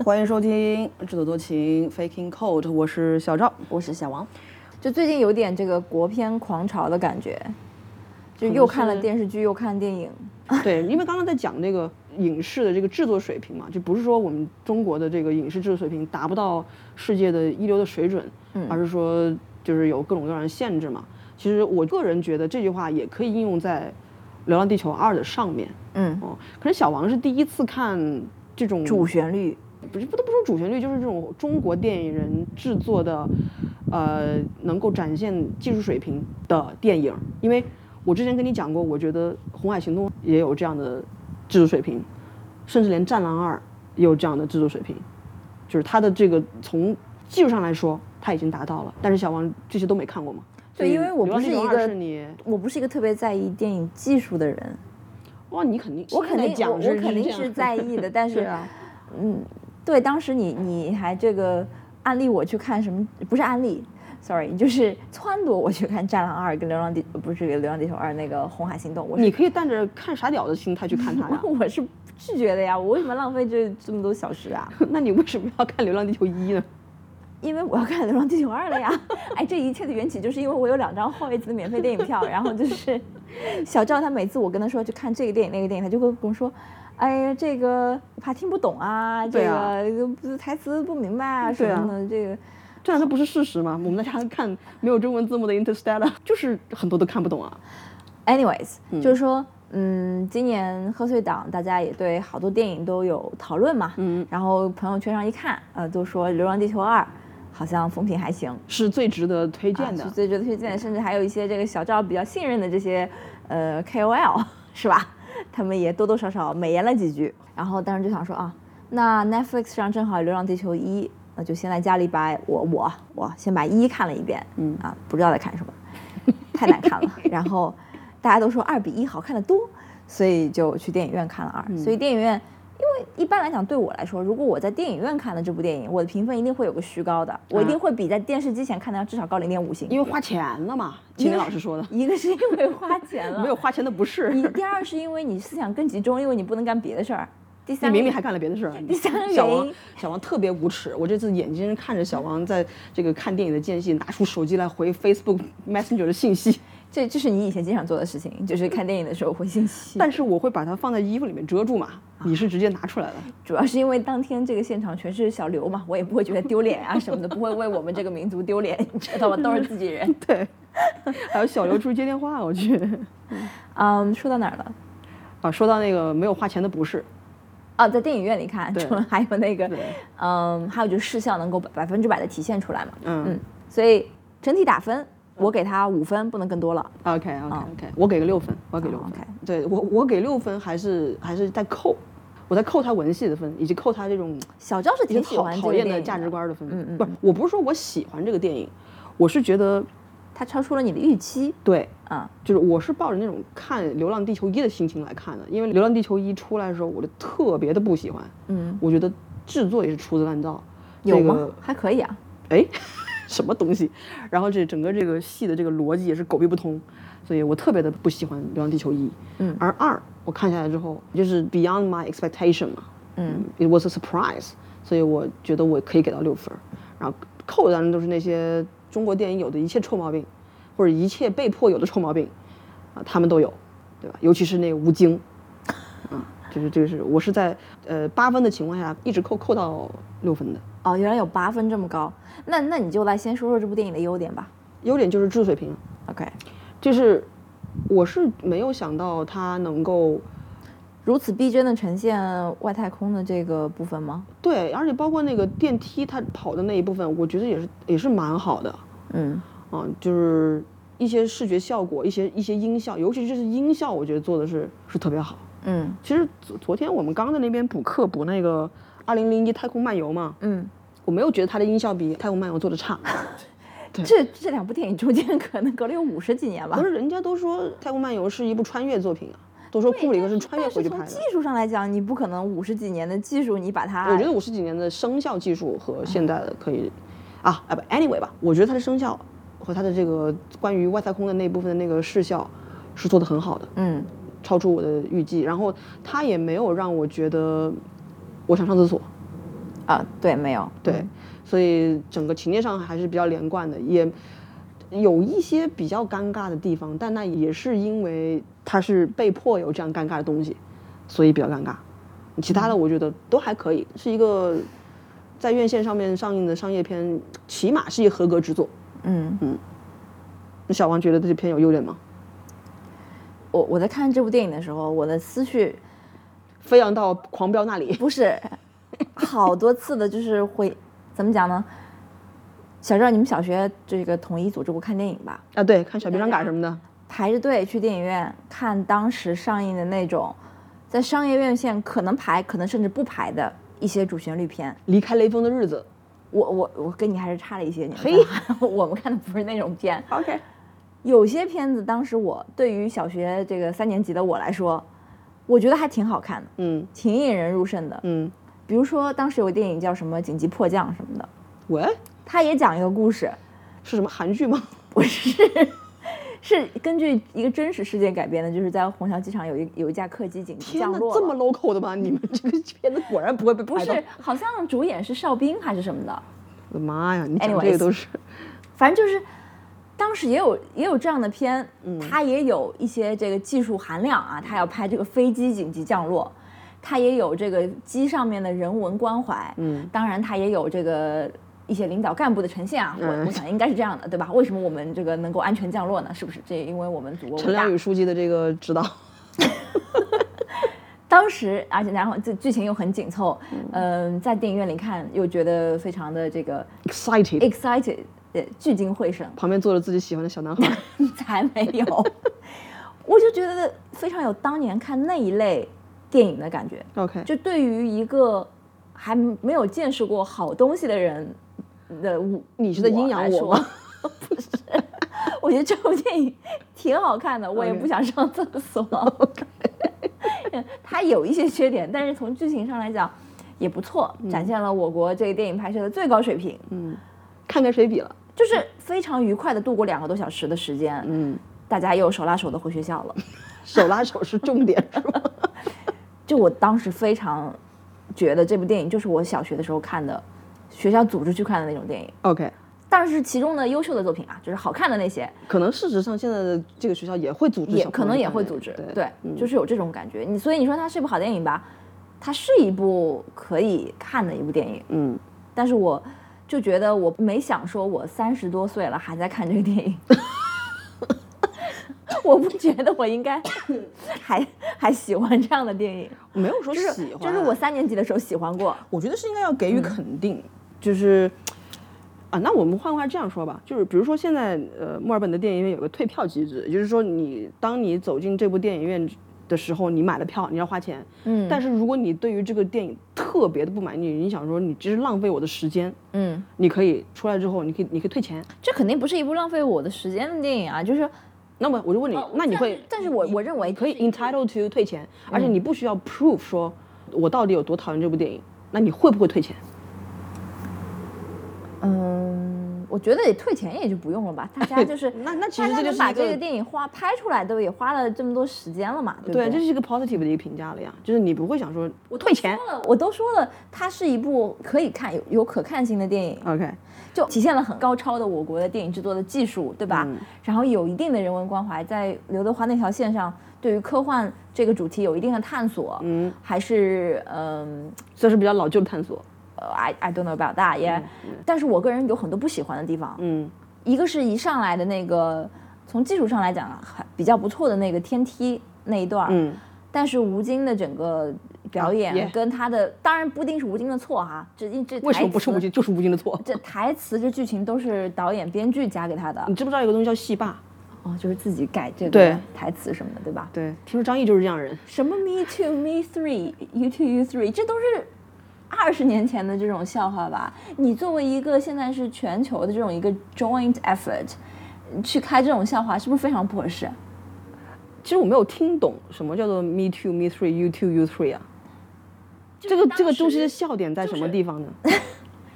欢迎收听《制作多情 Faking Code》，我是小赵，我是小王。就最近有点这个国片狂潮的感觉，就又看了电视剧，又看电影。对，因为刚刚在讲这个影视的这个制作水平嘛，就不是说我们中国的这个影视制作水平达不到世界的一流的水准，而是说就是有各种各样的限制嘛。其实我个人觉得这句话也可以应用在《流浪地球二》的上面。嗯，哦，可是小王是第一次看这种主旋律，不是不都不说主旋律，就是这种中国电影人制作的，呃，能够展现技术水平的电影。因为我之前跟你讲过，我觉得《红海行动》也有这样的制作水平，甚至连《战狼二》也有这样的制作水平，就是它的这个从技术上来说，它已经达到了。但是小王这些都没看过吗？对，因为我不是一个是你，我不是一个特别在意电影技术的人。哇，你肯定，我肯定，我我肯定是是在意的，但 是，啊，嗯，对，当时你你还这个安利我去看什么？不是安利，sorry，就是 撺掇我去看《战狼二》跟《流浪地》，不是《流浪地球二》那个《红海行动》。我你可以带着看傻屌的心态去看它呀。我是拒绝的呀，我为什么浪费这这么多小时啊？那你为什么要看《流浪地球一》呢？因为我要看《流浪地球二》了呀！哎，这一切的缘起就是因为我有两张后一次的免费电影票，然后就是小赵他每次我跟他说去看这个电影那个电影，他就会跟我说：“哎呀，这个怕听不懂啊，这个台词不明白啊什么的。”这个这难道不是事实吗？我们在家看没有中文字幕的《Interstellar 》，就是很多都看不懂啊。Anyways，就是说，嗯，今年贺岁档大家也对好多电影都有讨论嘛，嗯，然后朋友圈上一看，呃，都说《流浪地球二》。好像风评还行，是最值得推荐的，是最值得推荐，甚至还有一些这个小赵比较信任的这些呃 KOL 是吧？他们也多多少少美言了几句。然后当时就想说啊，那 Netflix 上正好《流浪地球一》，那就先在家里把我我我先把一看了一遍，嗯啊，不知道在看什么，太难看了。然后大家都说二比一好看的多，所以就去电影院看了二。嗯、所以电影院。一般来讲，对我来说，如果我在电影院看的这部电影，我的评分一定会有个虚高的，我一定会比在电视机前看的要至少高零点五星。因为花钱了嘛，青年老师说的。一个是因为花钱了，没有花钱的不是。你第二是因为你思想更集中，因为你不能干别的事儿。第三，你明明还干了别的事儿。第三个小王，小王特别无耻。我这次眼睛看着小王在这个看电影的间隙，拿出手机来回 Facebook Messenger 的信息。这这是你以前经常做的事情，就是看电影的时候回信息。但是我会把它放在衣服里面遮住嘛，你是直接拿出来的。主要是因为当天这个现场全是小刘嘛，我也不会觉得丢脸啊什么的，不会为我们这个民族丢脸，你知道吗？都是自己人。对，还有小刘出去接电话，我去。嗯，说到哪儿了？啊，说到那个没有花钱的不是。啊，在电影院里看，除了还有那个，嗯，还有就是视效能够百分之百的体现出来嘛。嗯嗯，所以整体打分。我给他五分，不能更多了。OK OK OK，、嗯、我给个六分，我要给六分。OK，对我我给六分还是还是在扣，我在扣他文戏的分，以及扣他这种小赵是挺喜欢讨厌的价值观的分。嗯嗯，不是，我不是说我喜欢这个电影，我是觉得它超出了你的预期。对，啊、嗯，就是我是抱着那种看《流浪地球一》的心情来看的，因为《流浪地球一》出来的时候，我就特别的不喜欢。嗯，我觉得制作也是粗制滥造。有吗？这个、还可以啊。哎。什么东西？然后这整个这个戏的这个逻辑也是狗屁不通，所以我特别的不喜欢《流浪地球一》。嗯，而二我看下来之后，就是 beyond my expectation 嘛。嗯，it was a surprise，所以我觉得我可以给到六分。然后扣的当然都是那些中国电影有的一切臭毛病，或者一切被迫有的臭毛病，啊，他们都有，对吧？尤其是那个吴京，啊，就是这个是我是在呃八分的情况下一直扣扣到六分的。哦，原来有八分这么高，那那你就来先说说这部电影的优点吧。优点就是制水平，OK，就是我是没有想到它能够如此逼真的呈现外太空的这个部分吗？对，而且包括那个电梯它跑的那一部分，我觉得也是也是蛮好的。嗯，啊，就是一些视觉效果，一些一些音效，尤其是音效，我觉得做的是是特别好。嗯，其实昨昨天我们刚在那边补课补那个。二零零一太空漫游嘛，嗯，我没有觉得它的音效比太空漫游做的差。这这两部电影中间可能隔了有五十几年吧。不是人家都说太空漫游是一部穿越作品啊，都说库布里克是穿越回去拍的。从技术上来讲，你不可能五十几年的技术你把它。我觉得五十几年的声效技术和现在的可以，啊啊不，anyway 吧，我觉得它的声效和它的这个关于外太空的那部分的那个视效是做的很好的，嗯超出我的预计。然后它也没有让我觉得我想上厕所。啊，对，没有，对，所以整个情节上还是比较连贯的，也有一些比较尴尬的地方，但那也是因为他是被迫有这样尴尬的东西，所以比较尴尬。其他的我觉得都还可以，是一个在院线上面上映的商业片，起码是一个合格之作。嗯嗯。那小王觉得这片有优点吗？我我在看这部电影的时候，我的思绪飞扬到狂飙那里，不是好多次的，就是会怎么讲呢？小赵，你们小学这个统一组织过看电影吧？啊，对，看小兵张嘎什么的，排着队去电影院看当时上映的那种，在商业院线可能排，可能甚至不排的一些主旋律片。离开雷锋的日子，我我我跟你还是差了一些年嘿份，我们看的不是那种片。OK，有些片子当时我对于小学这个三年级的我来说，我觉得还挺好看的，嗯挺引人入胜的。嗯，比如说当时有个电影叫什么《紧急迫降》什么的，喂，他也讲一个故事，是什么韩剧吗？不是，是根据一个真实事件改编的，就是在虹桥机场有一有一架客机紧急降落这么 local 的吗？你们这个 片子果然不会被不。是，好像主演是邵兵还是什么的，我的妈呀，你讲这个都是，反正就是当时也有也有这样的片，嗯它也有一些这个技术含量啊，它要拍这个飞机紧急降落，它也有这个机上面的人文关怀，嗯，当然它也有这个。一些领导干部的呈现啊，我嗯我想应该是这样的，对吧？为什么我们这个能够安全降落呢？是不是？这因为我们祖国陈良宇。书记的这个指导，当时，而且然后这剧情又很紧凑，嗯、在电影院里看又觉得非常的这个 excited，excited，呃，聚精会神。旁边坐着自己喜欢的小男孩。才没有，我就觉得非常有当年看那一类电影的感觉。OK，就对于一个还没有见识过好东西的人的我，你是在阴阳我吗？不是，我觉得这部电影挺好看的，我也不想上厕所。OK，它有一些缺点，但是从剧情上来讲也不错，展现了我国这个电影拍摄的最高水平。嗯，看跟谁比了？就是非常愉快的度过两个多小时的时间，嗯，大家又手拉手的回学校了。手拉手是重点是吧？就我当时非常觉得这部电影就是我小学的时候看的，学校组织去看的那种电影。OK，但是其中的优秀的作品啊，就是好看的那些，可能事实上现在的这个学校也会组织也可能也会组织。对对，嗯就是有这种感觉。你所以你说它是一部好电影吧？它是一部可以看的一部电影，嗯，但是我就觉得我没想说我三十多岁了还在看这个电影。我不觉得我应该 还还喜欢这样的电影，没有说是喜欢，就是我三年级的时候喜欢过，我觉得是应该要给予肯定，就是啊，那我们换话这样说吧，就是比如说现在呃，墨尔本的电影院有个退票机制，也就是说你当你走进这部电影院的时候，你买了票，你要花钱，嗯但是如果你对于这个电影特别的不满意，你想说你这是浪费我的时间，嗯，你可以出来之后，你可以你可以退钱。这肯定不是一部浪费我的时间的电影啊，就是那么我就问你，那你会？但是我我认为可以 entitled to 退钱，而且你不需要 prove 说我到底有多讨厌这部电影，那你会不会退钱？嗯，我觉得也退钱也就不用了吧，大家就是那那其大实这就是一个把这个电影花拍出来，都也花了这么多时间了嘛，对不对，对？这是一个 positive 的一个评价了呀，就是你不会想说我退钱。说了，我都说了，它是一部可以看、有有可看性的电影，OK，就体现了很高超的我国的电影制作的技术，对吧？嗯然后有一定的人文关怀，在刘德华那条线上，对于科幻这个主题有一定的探索，嗯，还是嗯。算是比较老旧的探索。呃，I I don't know about that，也、但是我个人有很多不喜欢的地方。嗯一个是一上来的那个，从技术上来讲啊还比较不错的那个天梯那一段儿，嗯但是吴京的整个表演跟他的，当然不一定是吴京的错哈，这这为什么不是吴京？就是吴京的错。这台词这剧情都是导演编剧加给他的你知不知道有个东西叫戏霸？哦，就是自己改这个台词什么的，对吧？对，听说张译就是这样人。什么 me too me three you two you three，这都是二十年前的这种笑话吧？你作为一个现在是全球的这种一个 joint effort，去开这种笑话，是不是非常不合适？其实我没有听懂什么叫做 me two me three you two you three 啊。这个这个东西的笑点在什么地方呢？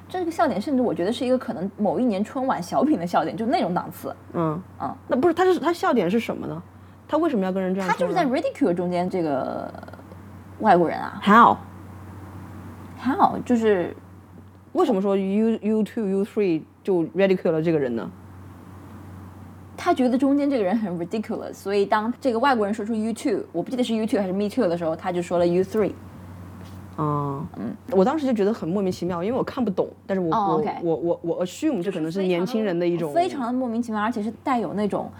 这个笑点，甚至我觉得是一个可能某一年春晚小品的笑点，就那种档次。嗯嗯，那不是他是他笑点是什么呢？他为什么要跟人这样？他就是在 ridicule 中间这个外国人啊 how，how 就是为什么说 U U two U three 就 ridicule 了这个人呢？他觉得中间这个人很 ridiculous，所以当这个外国人说出 you too，我不记得是 you too 还是 me too 的时候，他就说了 you three。啊，嗯，我当时就觉得很莫名其妙，因为我看不懂，但是我、哦我我我我 assume 这可能是年轻人的一种非常的莫名其妙，而且是带有那种。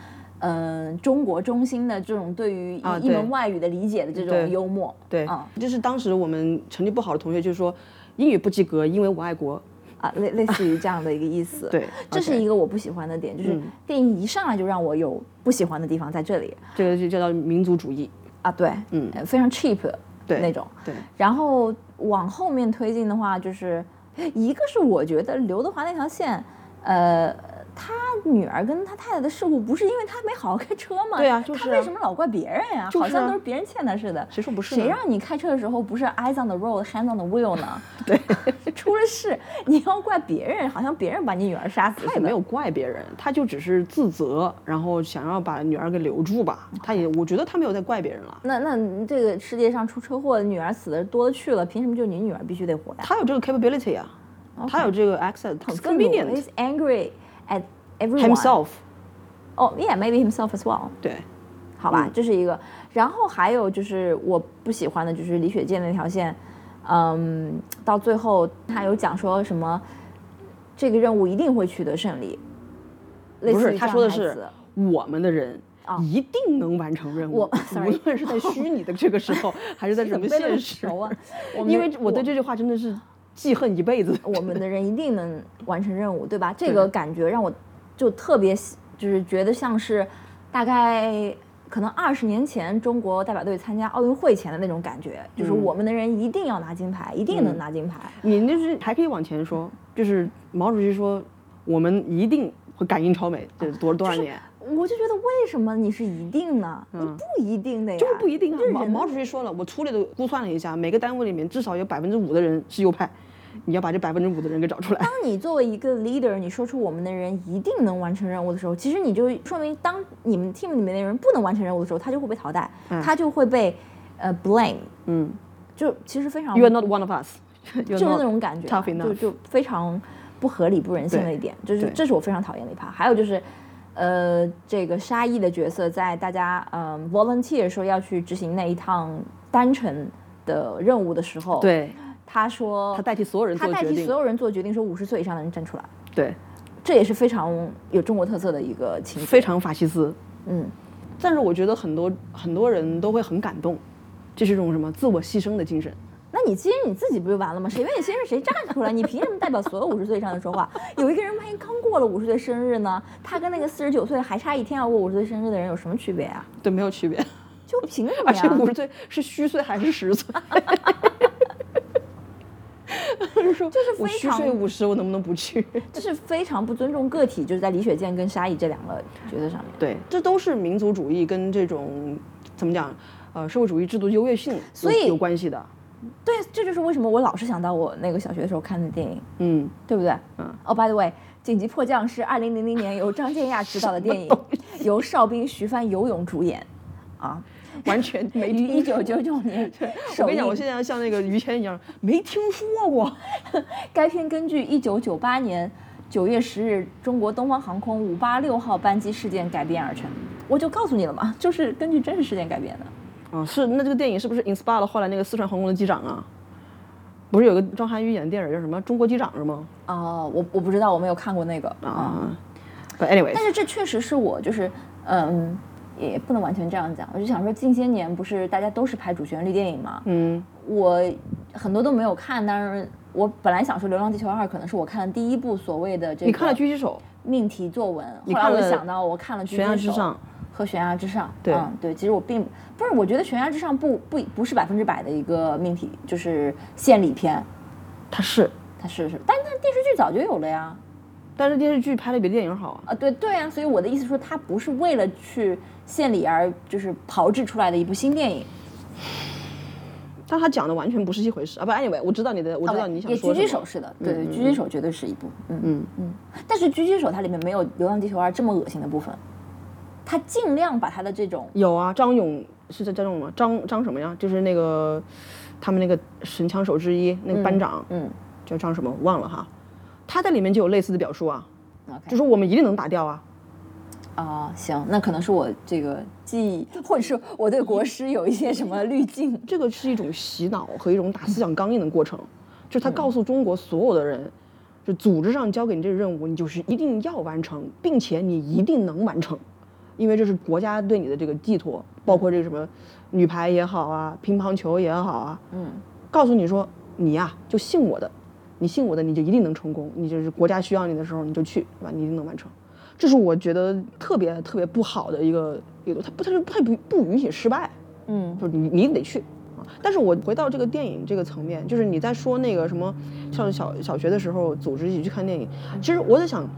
嗯，中国中心的这种对于一,、门外语的理解的这种幽默，对嗯，就是当时我们成绩不好的同学就说英语不及格，因为我爱国。啊，类类似于这样的一个意思。对这是一个我不喜欢的点，就是嗯。电影一上来就让我有不喜欢的地方在这里。这个就叫做民族主义。啊，对，嗯。呃，非常 cheap 对那种。对，然后往后面推进的话，就是一个是我觉得刘德华那条线，呃，他女儿跟他太太的事故不是因为他没好好开车吗？对啊就是啊他为什么老怪别人呀、就是啊好像都是别人欠他似的。谁说不是呢谁让你开车的时候不是 eyes on the road, hands on the wheel 呢？对，出了事你要怪别人，好像别人把你女儿杀死。他也没有怪别人，他就只是自责，然后想要把女儿给留住吧。他也，我觉得他没有在怪别人了，那那这个世界上出车祸女儿死的多了去了，凭什么就你女儿必须得活呀？他有这个 capability 啊，他有这个 access，at everyone. himself。哦、yeah,，maybe himself as well. 对，好吧，这是一个。然后还有就是我不喜欢的就是李雪健那条线，嗯，到最后他有讲说什么，这个任务一定会取得胜利。类不是他说的是我们的人啊一定能完成任务，我无论是在虚拟的这个时候，还是在什么现实啊？因为我对这句话真的是记恨一辈子。我们的人一定能完成任务，对吧？这个感觉让我就特别喜，就是觉得像是大概可能二十年前中国代表队参加奥运会前的那种感觉，就是嗯我们的人一定要拿金牌，一定能拿金牌。你就是还可以往前说，就是毛主席说我们一定会赶英超美，这是多多少年？我就觉得为什么你是一定呢？你不一定的呀，嗯就是不一定啊毛毛主席说了，我粗略的估算了一下，每个单位里面至少有百分之五的人是右派，你要把这百分之五的人给找出来。当你作为一个 leader，你说出我们的人一定能完成任务的时候，其实你就说明，当你们 team 里面的人不能完成任务的时候，他就会被淘汰，他就会被呃 blame，嗯就其实非常，You are not one of us，就是那种感觉就就非常不合理、不人性的一点，就是这是我非常讨厌的一趴。还有就是，呃，这个沙溢的角色在大家嗯、volunteer 说要去执行那一趟单程的任务的时候，，对，他说他代替所有人他做决定代替所。有人做决定，说五十岁以上的人站出来，对，这也是非常有中国特色的一个情节。非常法西斯。嗯，但是我觉得很多很多人都会很感动，这是一种什么自我牺牲的精神。那你牺牲你自己不就完了吗？谁愿意先是谁站出来？你凭什么代表所有五十岁以上的说话？有一个人万一刚过了五十岁生日呢？他跟那个四十九岁还差一天要过五十岁生日的人有什么区别啊？对，没有区别。就凭什么而且呀？五十岁是虚岁还是实岁？说就是我虚非常岁五十，我能不能不去？这是非常不尊重个体，就是在李雪健跟沙溢这两个角色上面。对，这都是民族主义跟这种怎么讲，呃，社会主义制度优越性有所以有关系的。对，这就是为什么我老是想到我那个小学的时候看的电影，嗯，对不对？嗯。哦、b y the way，《紧急迫降》是二零零零年由张建亚 执导的电影，由邵兵、徐帆、游泳主演，啊，完全没于一九九九年首我跟你讲，我现在要像那个于谦一样，没听说过。该片根据一九九八年九月十日中国东方航空五八六号班机事件改编而成。我就告诉你了嘛，就是根据真实事件改编的。啊，是那这个电影是不是 inspire 了后来那个四川航空的机长啊？不是有个张涵予演的电影叫什么《中国机长》是吗？哦、我我不知道，我没有看过那个啊。啊，But anyway，但是这确实是我就是嗯，也不能完全这样讲。我就想说，近些年不是大家都是拍主旋律电影嘛，嗯，我很多都没有看，但是我本来想说《流浪地球二》可能是我看的第一部所谓的这个你看了《狙击手命题作文，后来我想到我看了《狙击悬崖之手上》和《悬崖之上》。对嗯，对，其实我并不是，我觉得《悬崖之上不》不不是百分之百的一个命题，就是献礼片，它是，它是是，但它电视剧早就有了呀。但是电视剧拍的比电影好啊。啊，对对啊，所以我的意思说，它不是为了去献礼而就是炮制出来的一部新电影。但他讲的完全不是一回事啊！不，anyway，我知道你的，我知道你想也狙说什么。击手是的，对对，狙击手绝对是一部，嗯嗯嗯。但是狙击手它里面没有《流浪地球二》这么恶心的部分，他尽量把他的这种有啊，张勇是叫张勇吗？张张什么呀？就是那个他们那个神枪手之一那个班长，嗯叫张什么忘了哈，他在里面就有类似的表述啊就说我们一定能打掉啊。啊、行，那可能是我这个记忆，或者是我对国师有一些什么滤镜。这个是一种洗脑和一种打思想钢印的过程，就是他告诉中国所有的人，就组织上交给你这个任务，你就是一定要完成，并且你一定能完成，因为这是国家对你的这个寄托，包括这个什么女排也好啊，乒乓球也好啊，嗯，告诉你说你呀、就信我的，你信我的你就一定能成功，你就是国家需要你的时候你就去，对吧？你一定能完成。这是我觉得特别特别不好的一个一个，他不他是他不不允许失败，嗯就是你你得去啊。但是我回到这个电影这个层面，就是你在说那个什么，像小小学的时候组织一起去看电影，其实我在想，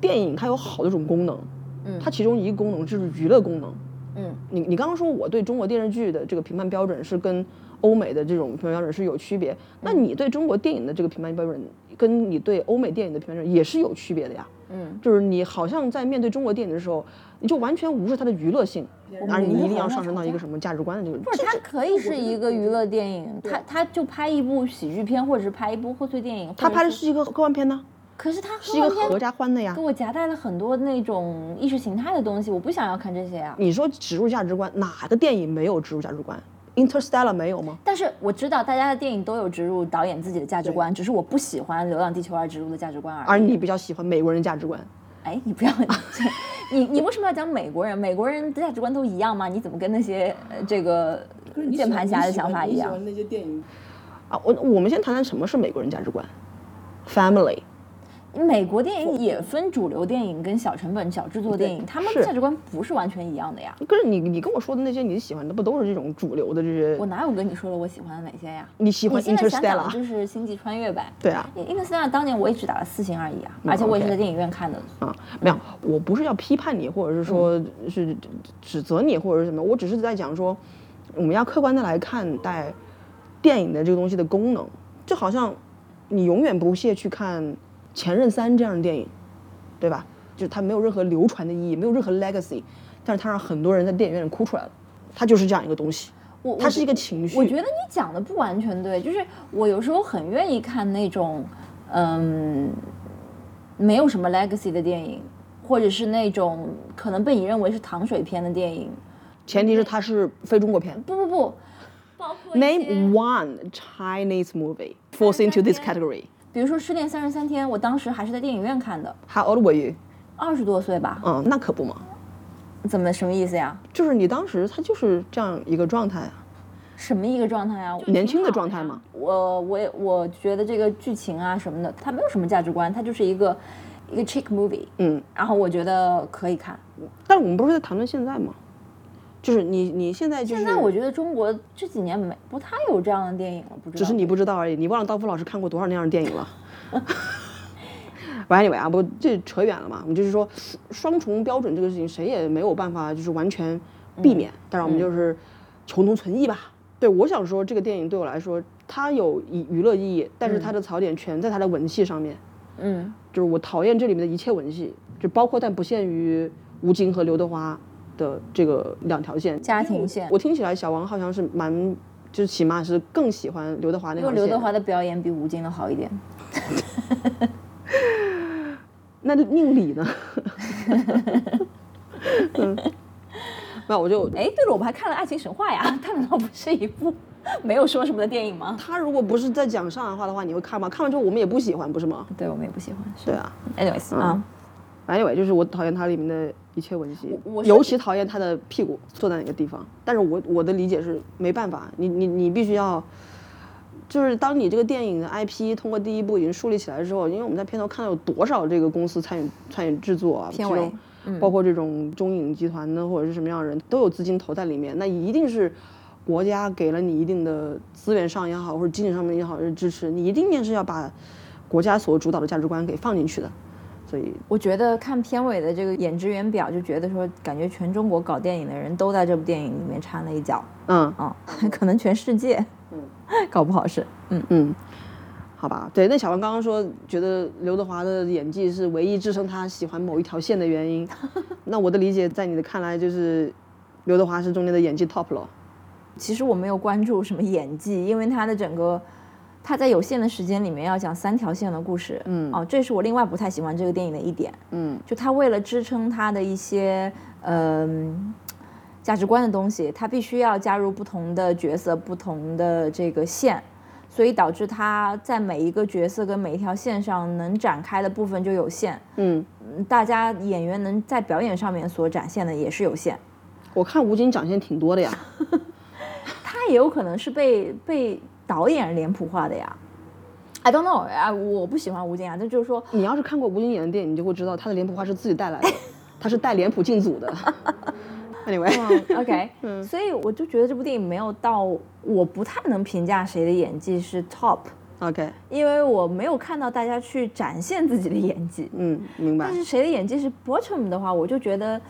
电影它有好多种功能，嗯它其中一个功能就是娱乐功能。嗯你你刚刚说我对中国电视剧的这个评判标准是跟欧美的这种评判标准是有区别，那你对中国电影的这个评判标准跟你对欧美电影的评判标准也是有区别的呀。嗯，就是你好像在面对中国电影的时候，你就完全无视它的娱乐性，而你一定要上升到一个什么价值观的这个。不是，它可以是一个娱乐电影，它它就拍一部喜剧片，或者是拍一部贺岁电影。他或者是，拍的是一个科幻片呢，可是它是一个合家欢的呀给。我夹带了很多那种意识形态的东西，我不想要看这些啊。你说植入价值观，哪个电影没有植入价值观？Interstellar 没有吗？但是我知道大家的电影都有植入导演自己的价值观，只是我不喜欢《流浪地球二》植入的价值观而已。而你比较喜欢美国人价值观。哎，你不要，你 你为什么要讲美国人？美国人的价值观都一样吗？你怎么跟那些呃这个键盘侠的想法一样？那些电影啊，我我们先谈谈什么是美国人价值观，family。美国电影也分主流电影跟小成本、小制作电影，他们的价值观不是完全一样的呀。可是你你跟我说的那些你喜欢的不都是这种主流的这些我？哪有跟你说了我喜欢的哪些呀？你喜欢你现在想讲的 Interstellar？就是星际穿越呗。对啊，Interstellar 当年我也只打了四星而已啊，而且我也是在电影院看的。啊，没有，我不是要批判你，或者是说是指责你，或者是什么，我只是在讲说，我们要客观的来看待电影的这个东西的功能，就好像你永远不屑去看《前任三》这样的电影，对吧？就是它没有任何流传的意义，没有任何 legacy，但是它让很多人在电影院里哭出来了，它就是这样一个东西，我它是一个情绪。我觉得你讲的不完全对，就是我有时候很愿意看那种，嗯，没有什么 legacy 的电影，或者是那种可能被你认为是糖水片的电影。前提是它是非中国片。不不不，包括 Name one Chinese movie falls into this category. 比如说《失恋三十三天》，我当时还是在电影院看的，How old were you? 二十多岁吧？嗯，那可不嘛。怎么什么意思呀？就是你当时他就是这样一个状态啊，什么一个状态啊？年轻的状态嘛。我我也我觉得这个剧情啊什么的，它没有什么价值观，它就是一个一个 chick movie，嗯，然后我觉得可以看。但是我们不是在谈论现在吗？就是你你现在就是，现在我觉得中国这几年没不太有这样的电影了，不知道。只是你不知道而已。你忘了刀夫老师看过多少那样的电影了？But anyway 啊，不这扯远了嘛。我们就是说，双重标准这个事情，谁也没有办法就是完全避免。但是我们就是求同存异吧。对，我想说这个电影对我来说，它有娱娱乐意义，但是它的槽点全在它的文戏上面。嗯就是我讨厌这里面的一切文戏，就包括但不限于吴京和刘德华的这个两条线。家庭线我听起来小王好像是蛮，就是起码是更喜欢刘德华那条线。因为刘德华的表演比吴京的好一点。那宁理呢？嗯，那我就 哎，对了，我们还看了《爱情神话》呀，它难道不是一部没有说什么的电影吗？他如果不是在讲上海话的话，你会看吗？看完之后我们也不喜欢，不是吗？对我们也不喜欢。是对啊。，anyways 啊，anyway，就是我讨厌它里面的一切文戏我我，尤其讨厌他的屁股坐在哪个地方。但是我我的理解是没办法，你你你必须要，就是当你这个电影的 IP 通过第一部已经树立起来之后，因为我们在片头看到有多少这个公司参与参与制作啊，片尾这种包括这种中影集团的或者是什么样的人都有资金投在里面，那一定是。国家给了你一定的资源上也好，或者经济上面也好是支持，你一定是要把国家所主导的价值观给放进去的，所以我觉得看片尾的这个演职员表，就觉得说，感觉全中国搞电影的人都在这部电影里面掺了一脚嗯。啊，可能全世界，嗯，搞不好是，嗯，嗯，好吧，对，那小王刚刚说觉得刘德华的演技是唯一支撑他喜欢某一条线的原因，那我的理解在你的看来就是刘德华是中间的演技 top 了。其实我没有关注什么演技，因为他的整个他在有限的时间里面要讲三条线的故事，嗯，哦，这是我另外不太喜欢这个电影的一点，嗯，就他为了支撑他的一些嗯、价值观的东西，他必须要加入不同的角色、不同的这个线，所以导致他在每一个角色跟每一条线上能展开的部分就有限，嗯，嗯大家演员能在表演上面所展现的也是有限。我看吴京展现挺多的呀。他也有可能是被被导演脸谱化的呀。I don't know 哎，我不喜欢吴京啊，这就是说，你要是看过吴京演的电影，你就会知道他的脸谱化是自己带来的，他是带脸谱进组的。Anyway，嗯，OK，嗯所以我就觉得这部电影没有到，我不太能评价谁的演技是 top，OK，因为我没有看到大家去展现自己的演技。嗯，明白但。是谁的演技是 bottom 的话，我就觉得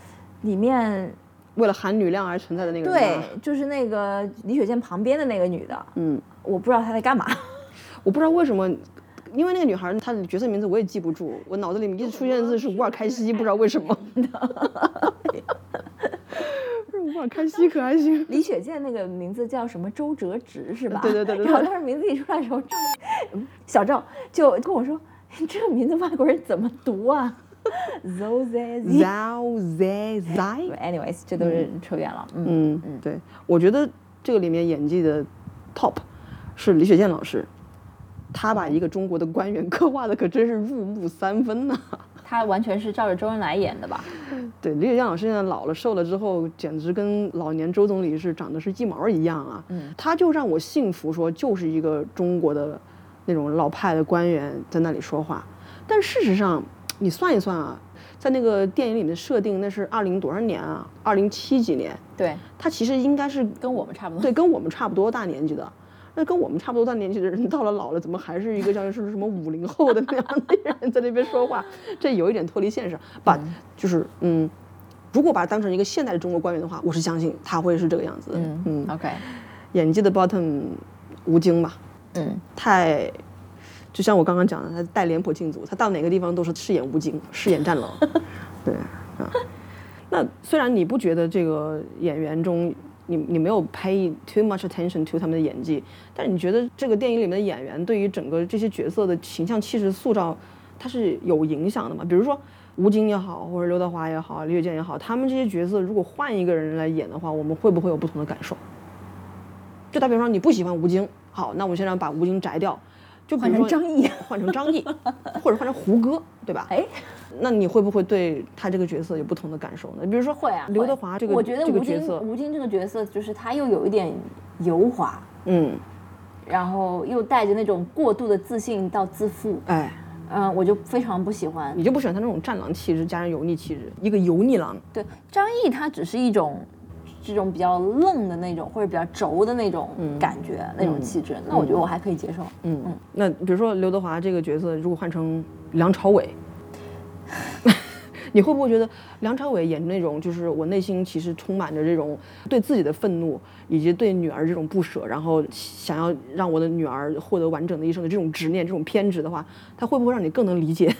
里面为了含女量而存在的那个人对，就是那个李雪健旁边的那个女的，嗯，我不知道她在干嘛。我不知道为什么，因为那个女孩她的角色名字我也记不住，我脑子里面一直出现的字是乌尔开西，不知道为什么。是乌尔开西可还行？李雪健那个名字叫什么？周哲直是吧？对对对对对然后当时名字一出来的时候，小赵就跟我说：“这个名字外国人怎么读啊 z o z a z Zhao Zai Zai。Anyways，这都是扯远了。嗯，嗯，对，我觉得这个里面演技的 top 是李雪健老师，他把一个中国的官员 刻画的可真是入木三分呐、他完全是照着周恩来演的吧？对，李雪健老师现在老了瘦了之后，简直跟老年周总理是长得是一毛一样啊。嗯，他就让我信服说，就是一个中国的那种老派的官员在那里说话。但事实上，你算一算啊，在那个电影里面的设定，那是二零多少年啊？二零七几年，对，他其实应该是跟我们差不多。对，跟我们差不多大年纪的。那跟我们差不多大年纪的人，到了老了，怎么还是一个像是什么五零后的那样的人 在那边说话？这有一点脱离现实。把、就是嗯，如果把他当成一个现代的中国官员的话，我是相信他会是这个样子。嗯嗯，，OK，演技的 bottom 吴京吧，嗯，太就像我刚刚讲的，他带脸谱进组，他到哪个地方都是饰演吴京，饰演战狼。对啊，那虽然你不觉得这个演员中你你没有 pay too much attention to 他们的演技，但是你觉得这个电影里面的演员对于整个这些角色的形象气质塑造，它是有影响的吗？比如说吴京也好，或者刘德华也好，李雪健也好，他们这些角色如果换一个人来演的话，我们会不会有不同的感受？就打比方说你不喜欢吴京，好，那我们现在把吴京摘掉，就 换成张译，换成张译，或者换成胡歌，对吧？哎，那你会不会对他这个角色有不同的感受呢？比如说会啊，刘德华这个我觉得吴京这个，吴京这个角色就是他又有一点油滑，嗯，然后又带着那种过度的自信到自负，哎，嗯，我就非常不喜欢。你就不喜欢他那种战狼气质加上油腻气质，一个油腻狼。对，张译他只是一种这种比较愣的那种，或者比较轴的那种感觉、那种气质，那我觉得我还可以接受。嗯嗯，那比如说刘德华这个角色，如果换成梁朝伟，你会不会觉得梁朝伟演那种就是我内心其实充满着这种对自己的愤怒，以及对女儿这种不舍，然后想要让我的女儿获得完整的一生的这种执念、这种偏执的话，他会不会让你更能理解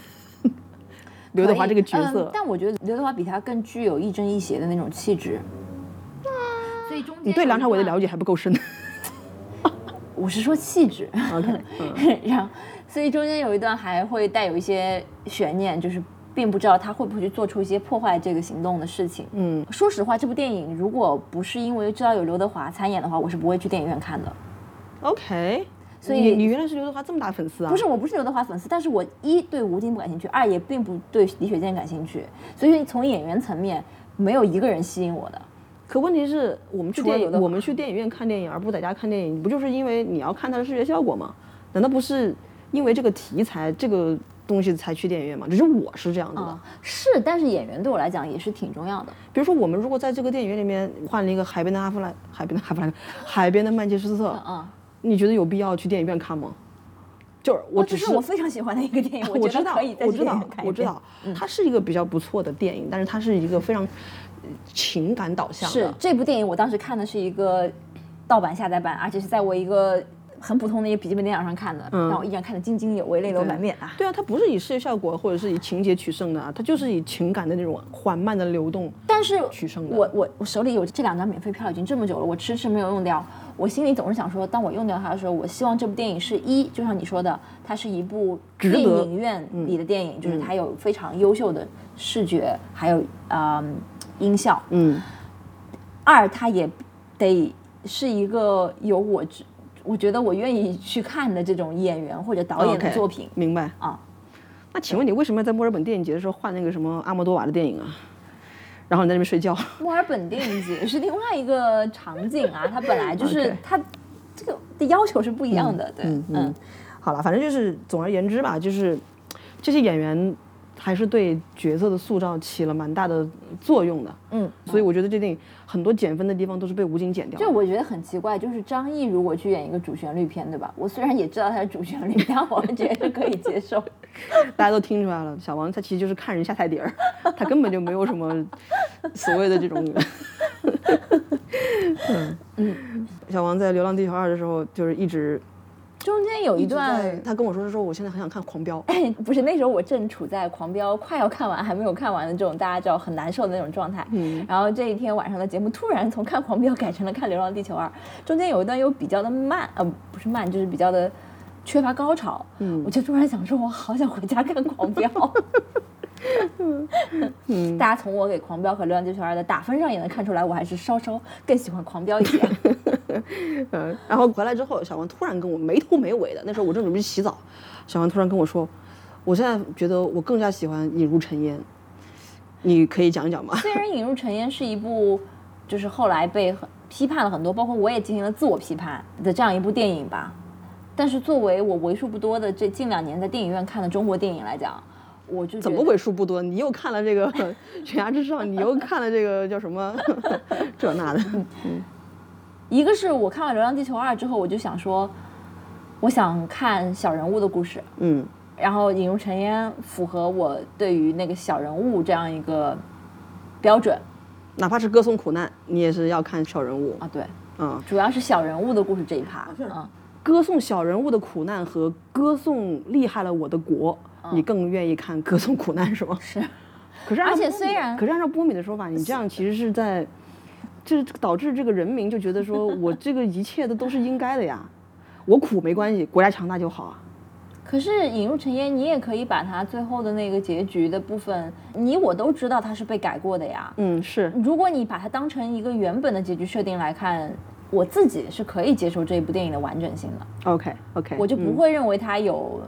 刘德华这个角色？嗯但我觉得刘德华比他更具有亦正亦邪的那种气质。所以中间你对梁朝伟的了解还不够深。我是说气质。OK，然后，所以中间有一段还会带有一些悬念，就是并不知道他会不会去做出一些破坏这个行动的事情。嗯，说实话，这部电影如果不是因为知道有刘德华参演的话，我是不会去电影院看的。OK，所以你你原来是刘德华这么大粉丝啊？不是，我不是刘德华粉丝，但是我一对吴京不感兴趣，二也并不对李雪健感兴趣，所以从演员层面，没有一个人吸引我的。可问题是我们去电我们去电影院看电影，而不在家看电影，不就是因为你要看它的视觉效果吗？难道不是因为这个题材这个东西才去电影院吗？只是我是这样子的。啊、是，但是演员对我来讲也是挺重要的。比如说，我们如果在这个电影院里面换了一个海边的阿弗莱，海边的阿弗莱，海边的曼彻斯特，啊，你觉得有必要去电影院看吗？就是我哦只是我非常喜欢的一个电影，我知道我知道我知道，它是一个比较不错的电影，但是它是一个非常呃情感导向的。是这部电影，我当时看的是一个盗版下载版，而且是在我一个很普通的一个笔记本电脑上看的，嗯但我依然看得津津有味，泪流满面啊。对啊，它不是以视觉效果或者是以情节取胜的啊，它就是以情感的那种缓慢的流动但是取胜的。我我我手里有这两张免费票已经这么久了，我迟迟没有用掉。我心里总是想说，当我用掉它的时候，我希望这部电影是一，就像你说的，它是一部电影院里的电影，就是它有非常优秀的视觉，还有嗯音效。嗯，二，它也得是一个有我，我觉得我愿意去看的这种演员或者导演的作品。明白啊。那请问你为什么要在墨尔本电影节的时候换那个什么阿莫多瓦的电影啊？然后你在那边睡觉？墨尔本电影节是另外一个场景啊，它本来就是 它这个的要求是不一样的，对，嗯嗯，好了，反正就是总而言之吧，就是这些演员还是对角色的塑造起了蛮大的作用的。嗯，所以我觉得这电影很多减分的地方都是被吴京减掉的。就我觉得很奇怪，就是张译如果去演一个主旋律片，对吧？我虽然也知道他是主旋律，但 我觉得可以接受。大家都听出来了，小王他其实就是看人下菜碟儿，他根本就没有什么所谓的这种。嗯嗯，小王在《流浪地球二》的时候，就是一直中间有一段，他跟我说他说，我现在很想看《狂飙》。不是那时候我正处在《狂飙》快要看完还没有看完的这种大家知道很难受的那种状态。嗯然后这一天晚上的节目突然从看《狂飙》改成了看《流浪地球二》，中间有一段又比较的慢，呃，不是慢，就是比较的缺乏高潮。嗯我就突然想说，我好想回家看《狂飙》。嗯大家从我给《狂飙》和《流浪地球二》的打分上也能看出来，我还是稍稍更喜欢《狂飙》一 些。嗯，然后回来之后，小王突然跟我没头没尾的，那时候我正准备洗澡，小王突然跟我说，我现在觉得我更加喜欢《引入尘烟》，你可以讲一讲吗？虽然《引入尘烟》是一部，就是后来被很批判了很多，包括我也进行了自我批判的这样一部电影吧。但是作为我为数不多的这近两年在电影院看的中国电影来讲，我就怎么为数不多？你又看了这个《悬崖之上》，你又看了这个叫什么 这那的？一个是我看完《流浪地球二》之后，我就想说，我想看小人物的故事，嗯然后《引入尘烟》符合我对于那个小人物这样一个标准哪怕是歌颂苦难，你也是要看小人物。啊，对，嗯，主要是小人物的故事这一趴，嗯。歌颂小人物的苦难和歌颂厉害了我的国，你更愿意看歌颂苦难是吗？是。可是按照而且波米虽然可是按照波米的说法，你这样其实是在，就是导致这个人民就觉得说我这个一切的都是应该的呀，我苦没关系，国家强大就好啊。可是引入尘烟，你也可以把它最后的那个结局的部分，你我都知道它是被改过的呀。嗯，是，如果你把它当成一个原本的结局设定来看，我自己是可以接受这一部电影的完整性的，OK OK，我就不会认为它有，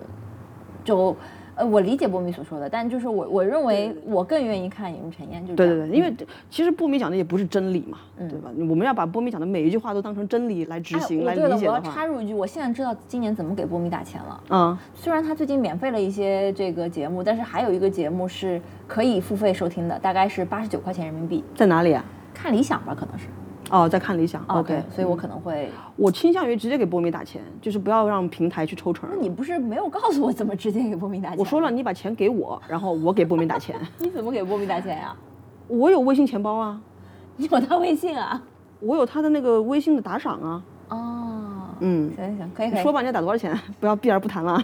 就呃，我理解波米所说的，但就是我我认为我更愿意看引入尘烟，就是对对对，因为其实波米讲的也不是真理嘛，对吧？我们要把波米讲的每一句话都当成真理来执哎行、来我对了，我要理解的话，插入一句，我现在知道今年怎么给波米打钱了。嗯，虽然他最近免费了一些这个节目，但是还有一个节目是可以付费收听的，大概是八十九块钱人民币，在哪里啊？看理想吧，可能是。哦，在看理想。哦 OK，对所以我可能会。我倾向于直接给波米打钱，就是不要让平台去抽成。那你不是没有告诉我怎么直接给波米打钱？我说了，，你把钱给我，然后我给波米打钱。你怎么给波米打钱呀、我有微信钱包啊，你有他微信啊？我有他的那个微信的打赏啊。哦，嗯，行行行，可以可以。说吧，你要打多少钱？不要避而不谈了。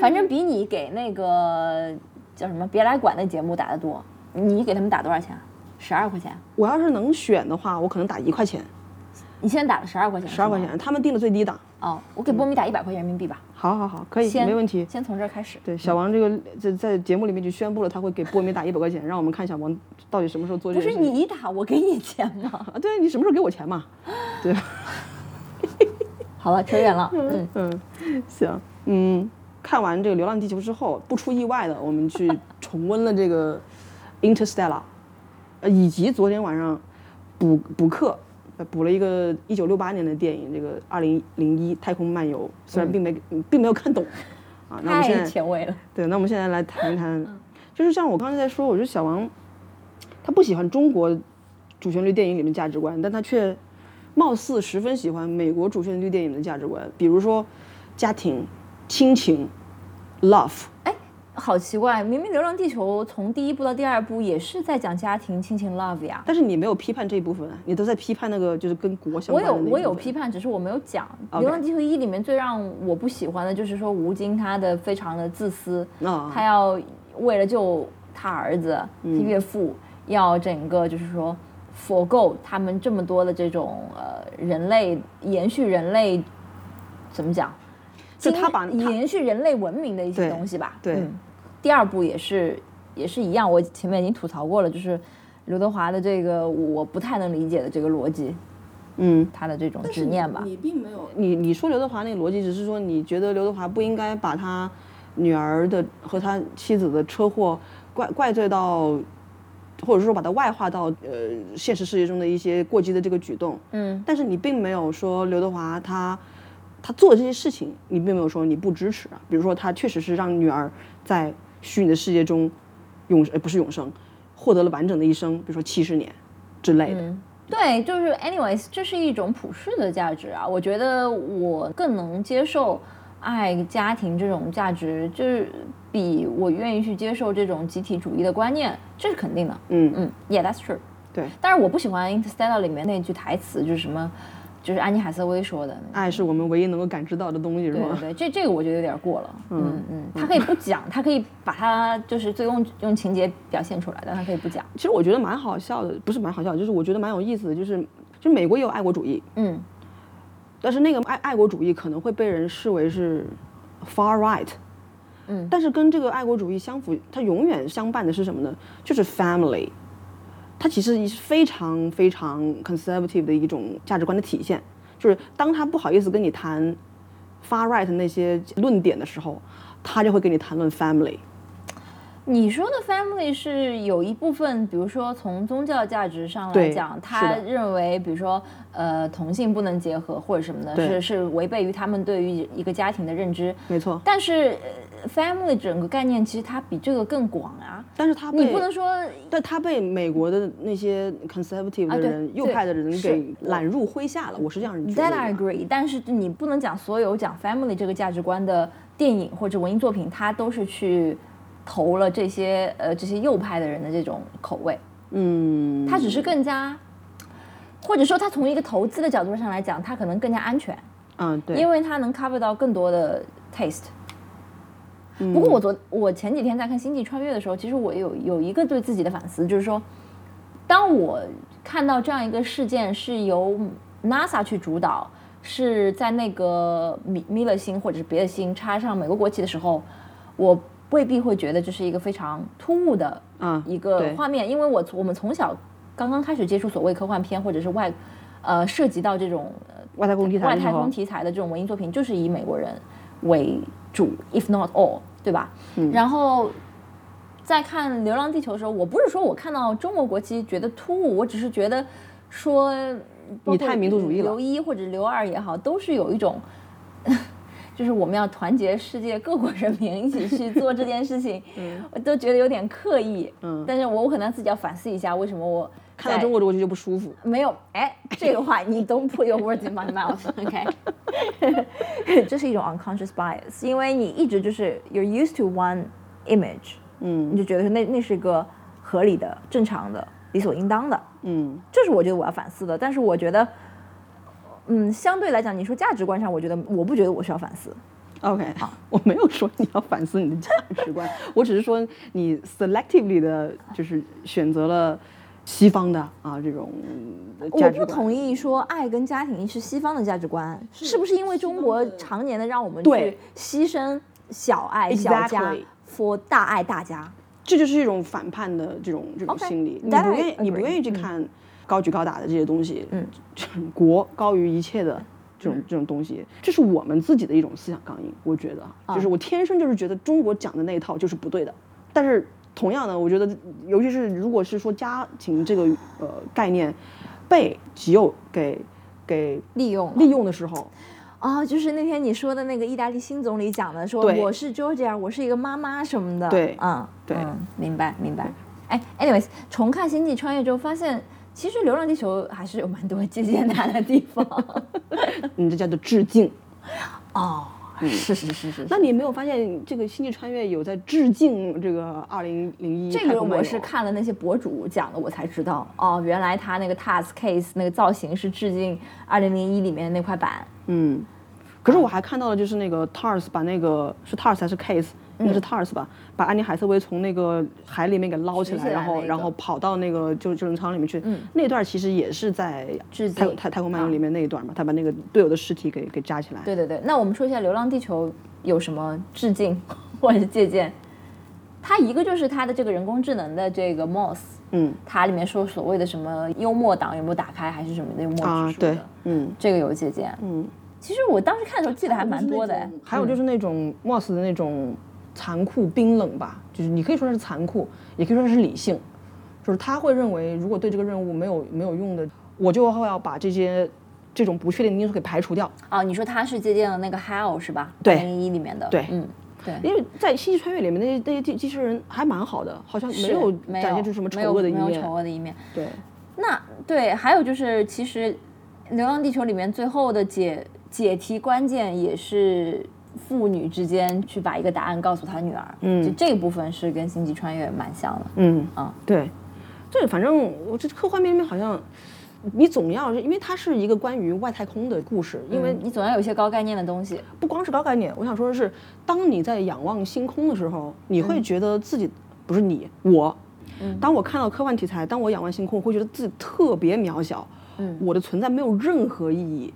反正比你给那个叫什么“别来管”的节目打的多。你给他们打多少钱？十二块钱。我要是能选的话，我可能打一块钱，你现在打了十二块钱。十二块钱，他们定的最低档。哦，我给波米打一百块钱人民币吧。好好好，可以，没问题。先从这儿开始。对，小王这个在在节目里面就宣布了，他会给波米打一百块钱，让我们看小王到底什么时候做这不是。你打，我给你钱吗？啊，对你什么时候给我钱嘛？对，好了，扯远了。嗯，嗯，行，嗯，看完这个《流浪地球》之后，不出意外的，我们去重温了这个《Interstellar》，呃，以及昨天晚上补补课，呃补了一个一九六八年的电影，这个《二零零一太空漫游》，虽然并没、并没有看懂，啊，那我们现太在前卫了。对，那我们现在来谈一谈，就是像我刚才在说，我觉得小王他不喜欢中国主旋律电影里面价值观，但他却貌似十分喜欢美国主旋律电影的价值观，比如说家庭、亲情、love。好奇怪，明明《流浪地球》从第一部到第二部也是在讲家庭、亲情、love 呀。但是你没有批判这一部分，你都在批判那个就是跟国相我有关的我有我有批判，只是我没有讲。《流浪地球一》里面最让我不喜欢的就是说吴京他的非常的自私，啊他要为了救他儿子、嗯他岳父，要整个就是说佛够他们这么多的这种呃人类延续人类怎么讲？经就他把他延续人类文明的一些东西吧。对嗯第二部也是也是一样，我前面已经吐槽过了，就是刘德华的这个我不太能理解的这个逻辑，嗯，他的这种执念吧。你并没有，你你说刘德华那个逻辑，只是说你觉得刘德华不应该把他女儿的和他妻子的车祸怪怪罪到，或者说把它外化到呃现实世界中的一些过激的这个举动。嗯，但是你并没有说刘德华他他做的这些事情，你并没有说你不支持啊。比如说他确实是让女儿在虚拟的世界中永呃不是永生，获得了完整的一生，比如说七十年之类的。嗯对，就是 anyways，这是一种普世的价值啊。我觉得我更能接受爱、家庭这种价值，就是比我愿意去接受这种集体主义的观念，这是肯定的。嗯嗯，Yeah，that's true。对，但是我不喜欢《Interstellar》里面那句台词，就是什么，就是安妮海瑟薇说的。爱是我们唯一能够感知到的东西，是吗？对对对，这这个我觉得有点过了。嗯嗯，他可以不讲，他可以把它就是最用用情节表现出来，但他可以不讲。其实我觉得蛮好笑的，不是蛮好笑，就是我觉得蛮有意思的，就是就美国也有爱国主义，嗯但是那个爱爱国主义可能会被人视为是 far right，嗯但是跟这个爱国主义相符，它永远相伴的是什么呢？就是 family，他其实是非常非常 conservative 的一种价值观的体现，就是当他不好意思跟你谈 far right 那些论点的时候，他就会跟你谈论 family。你说的 family 是有一部分，比如说从宗教价值上来讲，他认为，比如说呃同性不能结合或者什么的，是是违背于他们对于一个家庭的认知。没错，但是、呃 family 整个概念其实它比这个更广啊，但是它被你不能说但它被美国的那些 conservative 的人、右派的人是。给揽入麾下了，我是这样觉得 That 的。I agree，但是你不能讲所有讲 family 这个价值观的电影或者文艺作品，它都是去投了这些呃这些右派的人的这种口味，嗯，他只是更加，或者说他从一个投资的角度上来讲，他可能更加安全，嗯，对，因为他能 cover 到更多的 taste。不过我昨我前几天在看《星际穿越》的时候，其实我有有一个对自己的反思，就是说，当我看到这样一个事件是由 NASA 去主导，是在那个米米勒星或者是别的星插上美国国旗的时候，我未必会觉得这是一个非常突兀的啊一个画面，因为我从我们从小刚刚开始接触所谓科幻片或者是外呃涉及到这种呃外太空题材的时候外太空题材的这种文艺作品，就是以美国人为主，if not all，对吧？嗯然后在看《流浪地球》的时候，我不是说我看到中国国旗觉得突兀，我只是觉得说你太民族主义了刘一或者刘二也好，都是有一种。就是我们要团结世界各国人民一起去 做这件事情，我都觉得有点刻意。嗯但是我我可能自己要反思一下，为什么我看到中国的国旗就不舒服。没有，哎，这个话你 don't put your words in my mouth，OK？这是一种 unconscious bias，因为你一直就是 you're used to one image，嗯你就觉得那那是一个合理的、正常的、理所应当的，嗯，这是我觉得我要反思的。但是我觉得，嗯，相对来讲，你说价值观上，我觉得我不觉得我需要反思。OK，好 我没有说你要反思你的价值观，我只是说你 selectively 的，就是选择了西方的啊这种呃我价值观。不同意说爱跟家庭是西方的价值观，是不是因为中国常年的让我们去对牺牲小爱小家 for 大爱大家？这就是一种反叛的这种这种心理。你不愿意，你不愿意去看高举高打的这些东西，嗯，国高于一切的这种这种东西，这是我们自己的一种思想刚硬。我觉得啊，就是我天生就是觉得中国讲的那一套就是不对的。但是同样的，我觉得，尤其是如果是说家庭这个呃概念被极右给给利用利用的时候，啊、就是那天你说的那个意大利新总理讲的，说我是 Georgia，我是一个妈妈什么的。对嗯，对嗯明白明白。哎，anyways，重看《星际穿越》之后发现，其实《流浪地球》还是有蛮多借鉴它的地方。你 这叫做致敬。哦，是是是是。那你没有发现这个《星际穿越》有在致敬这个二零零一？这个我是看了那些博主讲的，我才知道哦，原来他那个 Task Case 那个造型是致敬二零零一里面那块板。嗯，可是我还看到了，就是那个 Tars 把那个是 Tars 还是 Case？应该是 Tars 吧，把安妮海瑟薇从那个海里面给捞起来，然后然后跑到那个救救生舱里面去。嗯，那段其实也是在太太太空漫游里面那一段嘛，他把那个队友的尸体给给扎起来。对对对，那我们说一下《流浪地球》有什么致敬或者是借鉴？它一个就是它的这个人工智能的这个 Moss，嗯，它里面说所谓的什么幽默档有没有打开还是什么的幽默指数的，嗯，这个有借鉴。嗯，其实我当时看的时候记得还蛮多的。还有就是那种 Moss 的那种。残酷冰冷吧，就是你可以说它是残酷，也可以说是理性，就是他会认为，如果对这个任务没有没有用的，我就会要把这些这种不确定因素给排除掉。哦，你说他是借鉴了那个 Hell 是吧？对，零一里面的。对，嗯，对。因为在《星际穿越》里面那些那些机机器人还蛮好的，好像没有展现出什么丑恶的一面。没有丑恶的一面。对。那对，还有就是，其实《流浪地球》里面最后的解解题关键也是。父女之间去把一个答案告诉他女儿，嗯，就这一部分是跟星际穿越蛮像的，嗯啊，对，对反正我这科幻片里面好像，你总要因为它是一个关于外太空的故事，因为你总要有一些高概念的东西，不光是高概念，我想说的是，当你在仰望星空的时候，你会觉得自己不是你我，嗯，当我看到科幻题材，当我仰望星空，会觉得自己特别渺小，嗯，我的存在没有任何意义。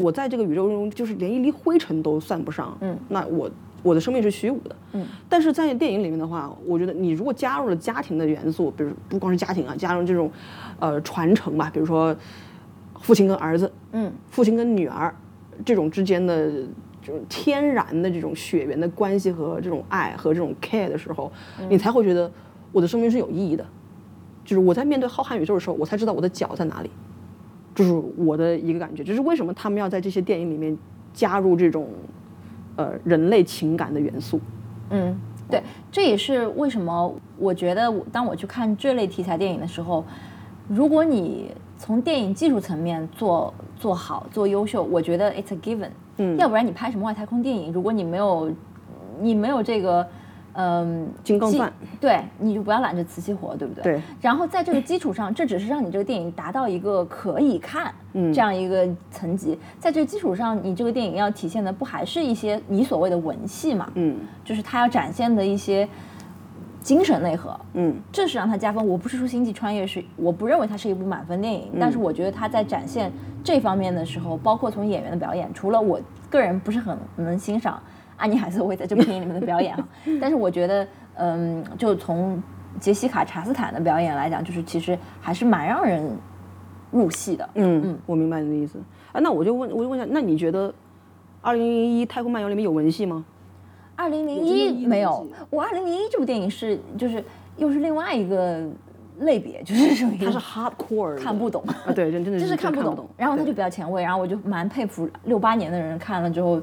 我在这个宇宙中就是连一粒灰尘都算不上，嗯，那我我的生命是虚无的，嗯，但是在电影里面的话，我觉得你如果加入了家庭的元素，比如不光是家庭啊，加入这种，呃，传承吧，比如说父亲跟儿子，嗯，父亲跟女儿这种之间的这种天然的这种血缘的关系和这种爱和这种 care 的时候，你才会觉得我的生命是有意义的，就是我在面对浩瀚宇宙的时候，我才知道我的脚在哪里。就是我的一个感觉，就是为什么他们要在这些电影里面加入这种呃人类情感的元素？嗯，对，这也是为什么我觉得当我去看这类题材电影的时候，如果你从电影技术层面做做好、做优秀，我觉得 it's a given。嗯，要不然你拍什么外太空电影？如果你没有你没有这个。嗯，金刚钻，对，你就不要揽着瓷器活，对不对？对。然后在这个基础上，这只是让你这个电影达到一个可以看这样一个层级。在这个基础上，你这个电影要体现的不还是一些你所谓的文戏嘛？嗯，就是它要展现的一些精神内核。嗯，这是让它加分。我不是说《星际穿越》是，我不认为它是一部满分电影，但是我觉得它在展现这方面的时候，包括从演员的表演，除了我个人不是很能欣赏。安妮海瑟薇在这部电影里面的表演啊，但是我觉得，嗯，就从杰西卡查斯坦的表演来讲，就是其实还是蛮让人入戏的。嗯嗯，我明白你的意思。啊，那我就问，我就问一下，那你觉得《二零零一太空漫游》里面有文戏吗？二零零一没有，我二零零一这部电影是就是又是另外一个类别，就是属于它是 hardcore，看不懂啊，对，真的就是看不懂。然后他就比较前卫，然后我就蛮佩服六八年的人看了之后。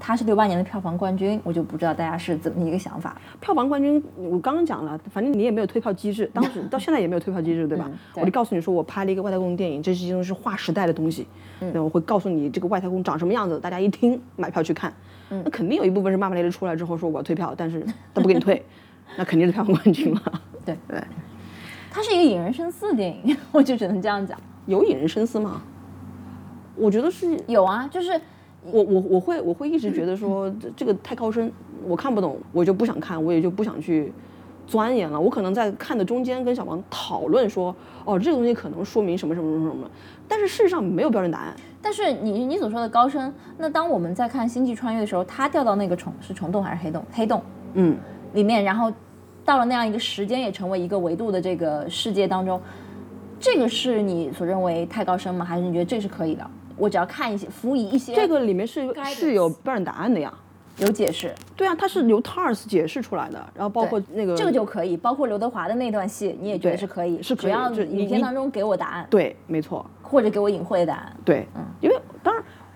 他是六八年的票房冠军，我就不知道大家是怎么一个想法。票房冠军，我刚刚讲了，反正你也没有退票机制，当时到现在也没有退票机制，对吧？我就告诉你说，我拍了一个外太空电影，这是是划时代的东西。嗯，我会告诉你这个外太空长什么样子，大家一听买票去看。嗯，那肯定有一部分是骂骂咧咧出来之后说我要退票，但是他不给你退，那肯定是票房冠军了。对对，它是一个引人深思的电影，我就只能这样讲。有引人深思吗？我觉得是有啊，就是。我我我会我会一直觉得说这这个太高深，我看不懂，我就不想看，我也就不想去钻研了。我可能在看的中间跟小王讨论说，哦，这个东西可能说明什么什么什么什么，但是事实上没有标准答案。但是你你所说的高深，那当我们在看《星际穿越》的时候，他掉到那个虫是虫洞还是黑洞？黑洞，嗯，里面，然后到了那样一个时间，也成为一个维度的这个世界当中，这个是你所认为太高深吗？还是你觉得这是可以的？我只要看一些，辅以一些。这个里面是是有标准答案的呀，有解释。对啊，它是由 Tars 解释出来的，然后包括那个这个就可以，包括刘德华的那段戏，你也觉得是可以，是可以。影片当中给我答案。对，没错。或者给我隐晦的答案。对，嗯，因为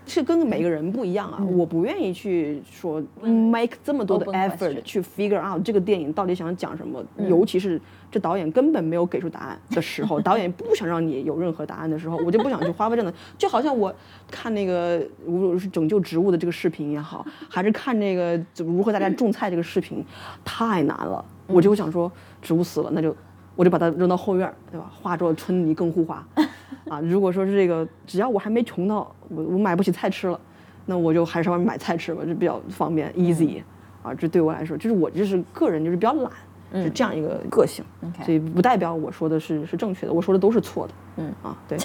是跟每个人不一样啊，我不愿意去说 make 这么多的 effort 去 figure out 这个电影到底想讲什么，尤其是这导演根本没有给出答案的时候，导演不想让你有任何答案的时候，我就不想去花费这样的，就好像我看那个无论是拯救植物的这个视频也好，还是看那个如何大家种菜这个视频，太难了，我就会想说植物死了那就。我就把它扔到后院，对吧？化作春泥更护花，啊！如果说是这个，只要我还没穷到我我买不起菜吃了，那我就还是外面买菜吃吧，这比较方便 easy，啊，这对我来说，就是我就是个人就是比较懒，是这样一个个性所以不代表我说的是是正确的，我说的都是错的，嗯啊，对，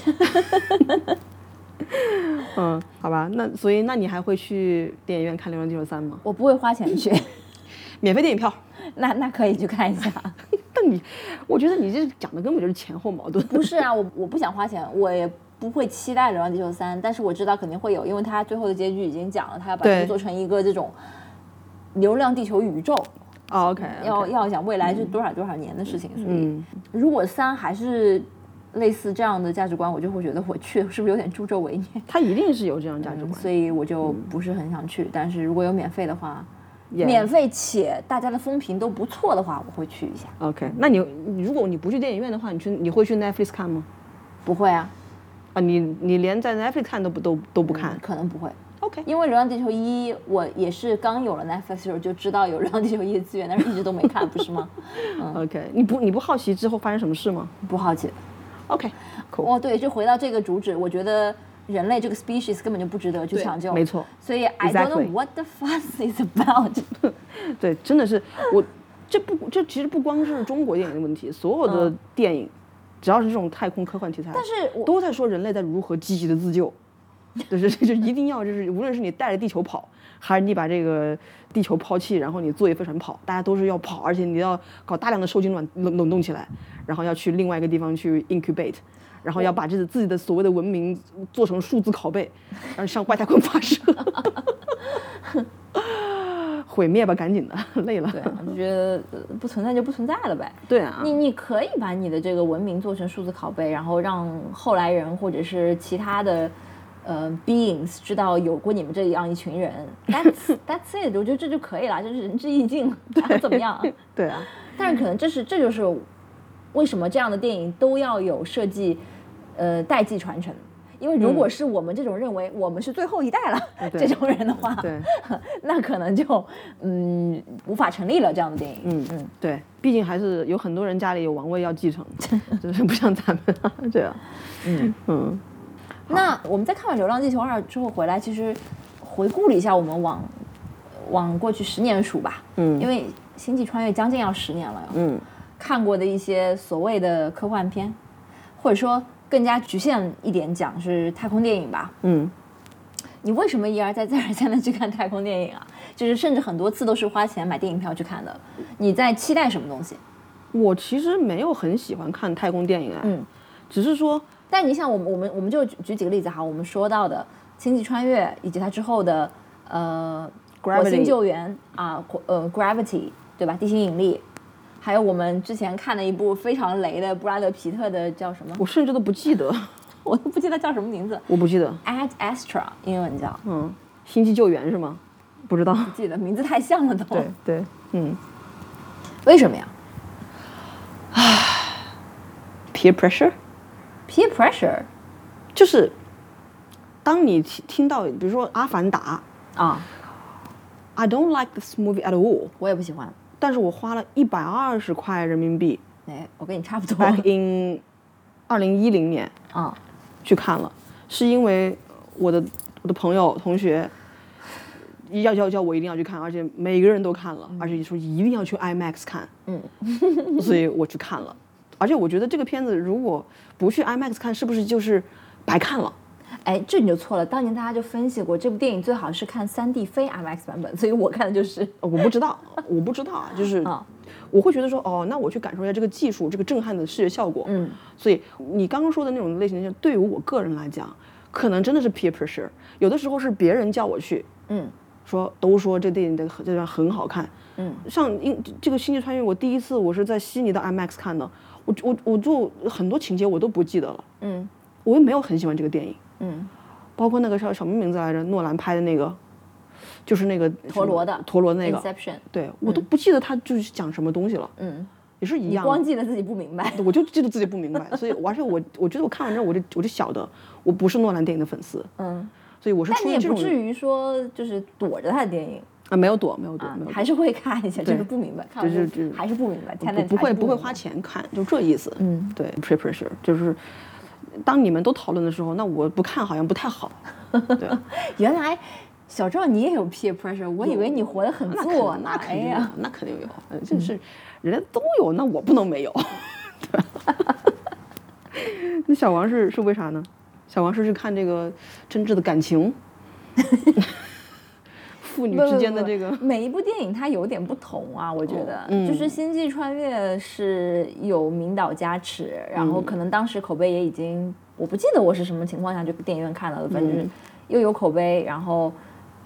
嗯，好吧，那所以那你还会去电影院看《流浪地球三》吗？我不会花钱去，免费电影票。那那可以去看一下。但 你，我觉得你这讲的根本就是前后矛盾。不是啊，我我不想花钱，我也不会期待《流浪地球三》，但是我知道肯定会有，因为它最后的结局已经讲了，它要把它做成一个这种流浪地球宇宙，哦，OK，要要讲未来是多少多少年的事情，所以嗯，如果三还是类似这样的价值观，我就会觉得我去是不是有点助纣为虐？他一定是有这样价值观。所以我就不是很想去。但是如果有免费的话免费且大家的风评都不错的话，我会去一下。OK，那你你如果你不去电影院的话，你去你会去 Netflix 看吗？不会啊，啊，你你连在 Netflix 看都不都都不看、可能不会。OK，因为《流浪地球一》，我也是刚有了 Netflix 的时候就知道有《流浪地球一》的资源，但是一直都没看，不是吗？OK，你不你不好奇之后发生什么事吗不好奇。？OK，cool，、哦，对，就回到这个主旨，我觉得人类这个 species 根本就不值得去抢救。没错。所以 I don't know what the fuss is about。对，真的是我这不这其实不光是中国电影的问题，所有的电影、只要是这种太空科幻题材，但是都在说人类在如何积极的自救，就是就一定要就是无论是你带着地球跑，还是你把这个地球抛弃，然后你坐一飞船跑，大家都是要跑，而且你要搞大量的受精卵冷冷冻起来，然后要去另外一个地方去 incubate。然后要把这个自己的所谓的文明做成数字拷贝，然后上外太空发射，毁灭吧，赶紧的，累了。对，我就觉得呃不存在就不存在了呗。对啊，你你可以把你的这个文明做成数字拷贝，然后让后来人或者是其他的呃 beings 知道有过你们这样一群人。That's that's it，我觉得这就可以了，就是仁至义尽，怎么样？对啊，但是可能这是这就是为什么这样的电影都要有设计呃代际传承。因为如果是我们这种认为我们是最后一代了、对。这种人的话，对，那可能就嗯无法成立了这样的电影。嗯嗯，对，毕竟还是有很多人家里有王位要继承，就是不像咱们啊 这样。嗯。嗯。那我们在看完《流浪地球二》之后回来，其实回顾了一下我们往往过去十年数吧，嗯。因为《星际穿越》将近要十年了，嗯看过的一些所谓的科幻片，或者说更加局限一点讲是太空电影吧。嗯，你为什么一而再再而三的去看太空电影啊？就是甚至很多次都是花钱买电影票去看的。你在期待什么东西？我其实没有很喜欢看太空电影啊，嗯，只是说但你想，我们我们我们就举举几个例子哈，我们说到的《星际穿越》以及它之后的呃火星救援啊，呃 Gravity 对吧？地心引力，还有我们之前看的一部非常雷的布拉德皮特的叫什么？我甚至都不记得，我都不记得叫什么名字我不记得，，Ad Astra 英文叫，嗯，星际救援是吗？不知道。不记得名字太像了都。对对，嗯为什么呀，peer pressure？Peer pressure 就是当你听听到，比如说《阿凡达啊，》，I don't like this movie at all，我也不喜欢。但是我花了一百二十块人民币哎，我跟你差不多。，back in 二零一零年啊，去看了，是因为我的我的朋友同学要要叫我一定要去看，而且每个人都看了，而且说一定要去 IMAX 看，嗯，所以我去看了。而且我觉得这个片子如果不去 IMAX 看，是不是就是白看了？哎，这你就错了。当年大家就分析过，这部电影最好是看 3D 非 IMAX 版本，所以我看的就是呃我不知道，我不知道啊，就是啊我会觉得说，哦，那我去感受一下这个技术，这个震撼的视觉效果。嗯，所以你刚刚说的那种类型，就对于我个人来讲，可能真的是 peer pressure，有的时候是别人叫我去，嗯说都说这电影的这段很好看，嗯，像因这个《星际穿越》，我第一次我是在悉尼的 IMAX 看的，我我我就很多情节我都不记得了，嗯我也没有很喜欢这个电影，嗯。包括那个叫什么名字来着？诺兰拍的那个，就是那个陀螺的。陀螺那个，Inception，对我都不记得他就是讲什么东西了，嗯，也是一样。光记得自己不明白。我就记得自己不明白，所以而且我我觉得我看完之后我就我就晓得我不是诺兰电影的粉丝，嗯，所以我是但你也出于这种不至于说就是躲着他的电影啊没有躲没有躲啊没有，躲。还是会看一下，就是不明白，看完就是还是不明白，天不不会不会花钱看，就这意思。嗯，对 pressure 就是当你们都讨论的时候，那我不看好像不太好。对，原来小赵你也有 peer pressure，我以为你活得很那做呢。肯那肯定有，，那肯定有，嗯就是人家都有，那我不能没有。对 那小王是是为啥呢？小王是去看这个真挚的感情，父女之间的这个每一部电影它有点不同啊，我觉得，嗯。就是《星际穿越》是有名导加持，然嗯。后可能当时口碑也已经，我不记得我是什么情况下去电影院看了的，反正又有口碑，然后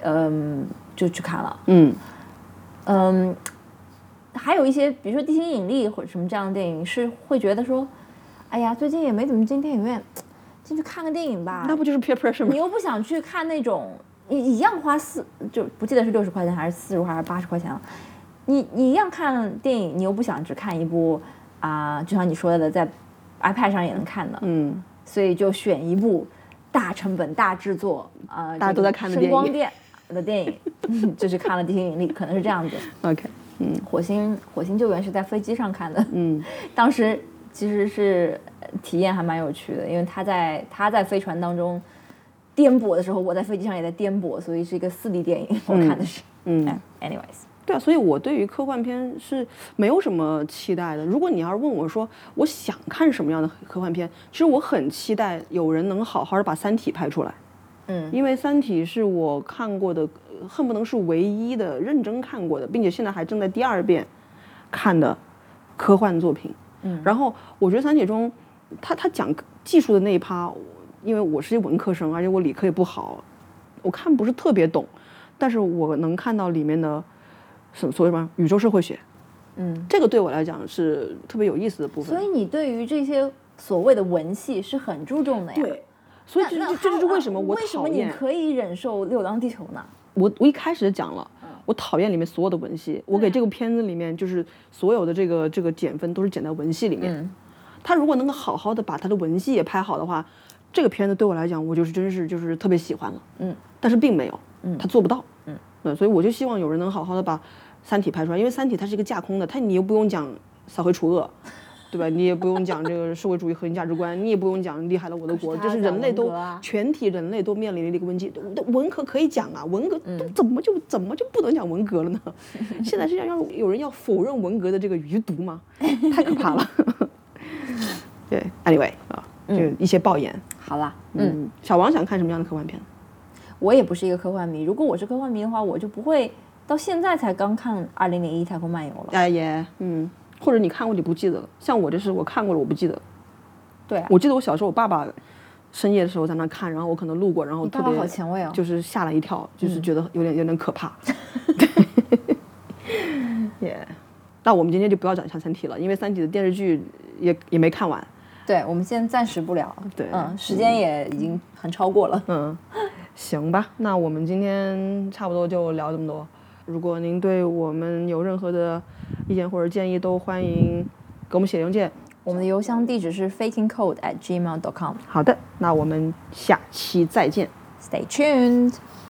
嗯就去看了，嗯。嗯，还有一些比如说《地心引力》或者什么这样的电影是会觉得说，哎呀，最近也没怎么进电影院，进去看个电影吧，那不就是 peer pressure 吗？你？又不想去看那种一一样花四就不记得是六十块钱还是四十还是八十块钱了，你你一样看电影，你又不想只看一部啊、就像你说的，在 iPad 上也能看的，嗯，所以就选一部大成本大制作啊、大家都在看的电影声光电的电影，嗯 就是看了《地心引力》，可能是这样子。OK，嗯。火星火星救援是在飞机上看的，嗯。当时其实是呃体验还蛮有趣的，因为他在他在飞船当中颠簸的时候，我在飞机上也在颠簸，所以是一个四 D 电影，我看的是。嗯。哎，anyways，对啊，所以我对于科幻片是没有什么期待的。如果你要是问我说我想看什么样的科幻片，其实我很期待有人能好好的把《三体》拍出来，嗯因为《三体》是我看过的，呃恨不能是唯一的认真看过的，并且现在还正在第二遍看的科幻作品。嗯然后我觉得《三体》中，他他讲技术的那一趴，我因为我是一文科生，而且我理科也不好，我看不是特别懂，但是我能看到里面的什所谓什么宇宙社会学，嗯，这个对我来讲是特别有意思的部分。所以你对于这些所谓的文系是很注重的呀。对，所以这那这这就是为什么我为什么你可以忍受《流浪地球》呢？我我一开始讲了，嗯我讨厌里面所有的文戏，我给这个片子里面就是所有的这个这个减分都是减在文戏里面。嗯他如果能够好好的把他的文戏也拍好的话，这个片子对我来讲，我就是真是就是特别喜欢了。嗯，但是并没有，嗯他做不到。嗯，对，所以我就希望有人能好好的把《三体》拍出来，因为《三体》它是一个架空的，它你又不用讲扫黑除恶。对吧？你也不用讲这个社会主义核心价值观，你也不用讲厉害了我的国，就是人类都全体人类都面临的一个危机。文革可以讲啊，文革嗯都怎么就怎么就不能讲文革了呢？现在是要让有人要否认文革的这个余毒吗？太可怕了。对，anyway 啊，就一些爆言。好啦，嗯，嗯，小王想看什么样的科幻片？我也不是一个科幻迷。如果我是科幻迷的话，我就不会到现在才刚看《二零零一太空漫游》了。哎耶，嗯，或者你看过你不记得了，像我这是我看过了我不记得，对啊，我记得我小时候我爸爸深夜的时候在那看，然后我可能路过，然后特别好前卫哦。就是吓了一跳，就是觉得有点有点可怕。耶，那我们今天就不要讲《三体》了，因为《三体》的电视剧也也没看完。对，我们现在暂时不聊。对嗯，时间也已经很超过了。嗯，行吧，那我们今天差不多就聊这么多。如果您对我们有任何的意见或者建议，都欢迎给我们写邮件。我们的邮箱地址是 fakingcode at gmail.com。好的，那我们下期再见。Stay tuned.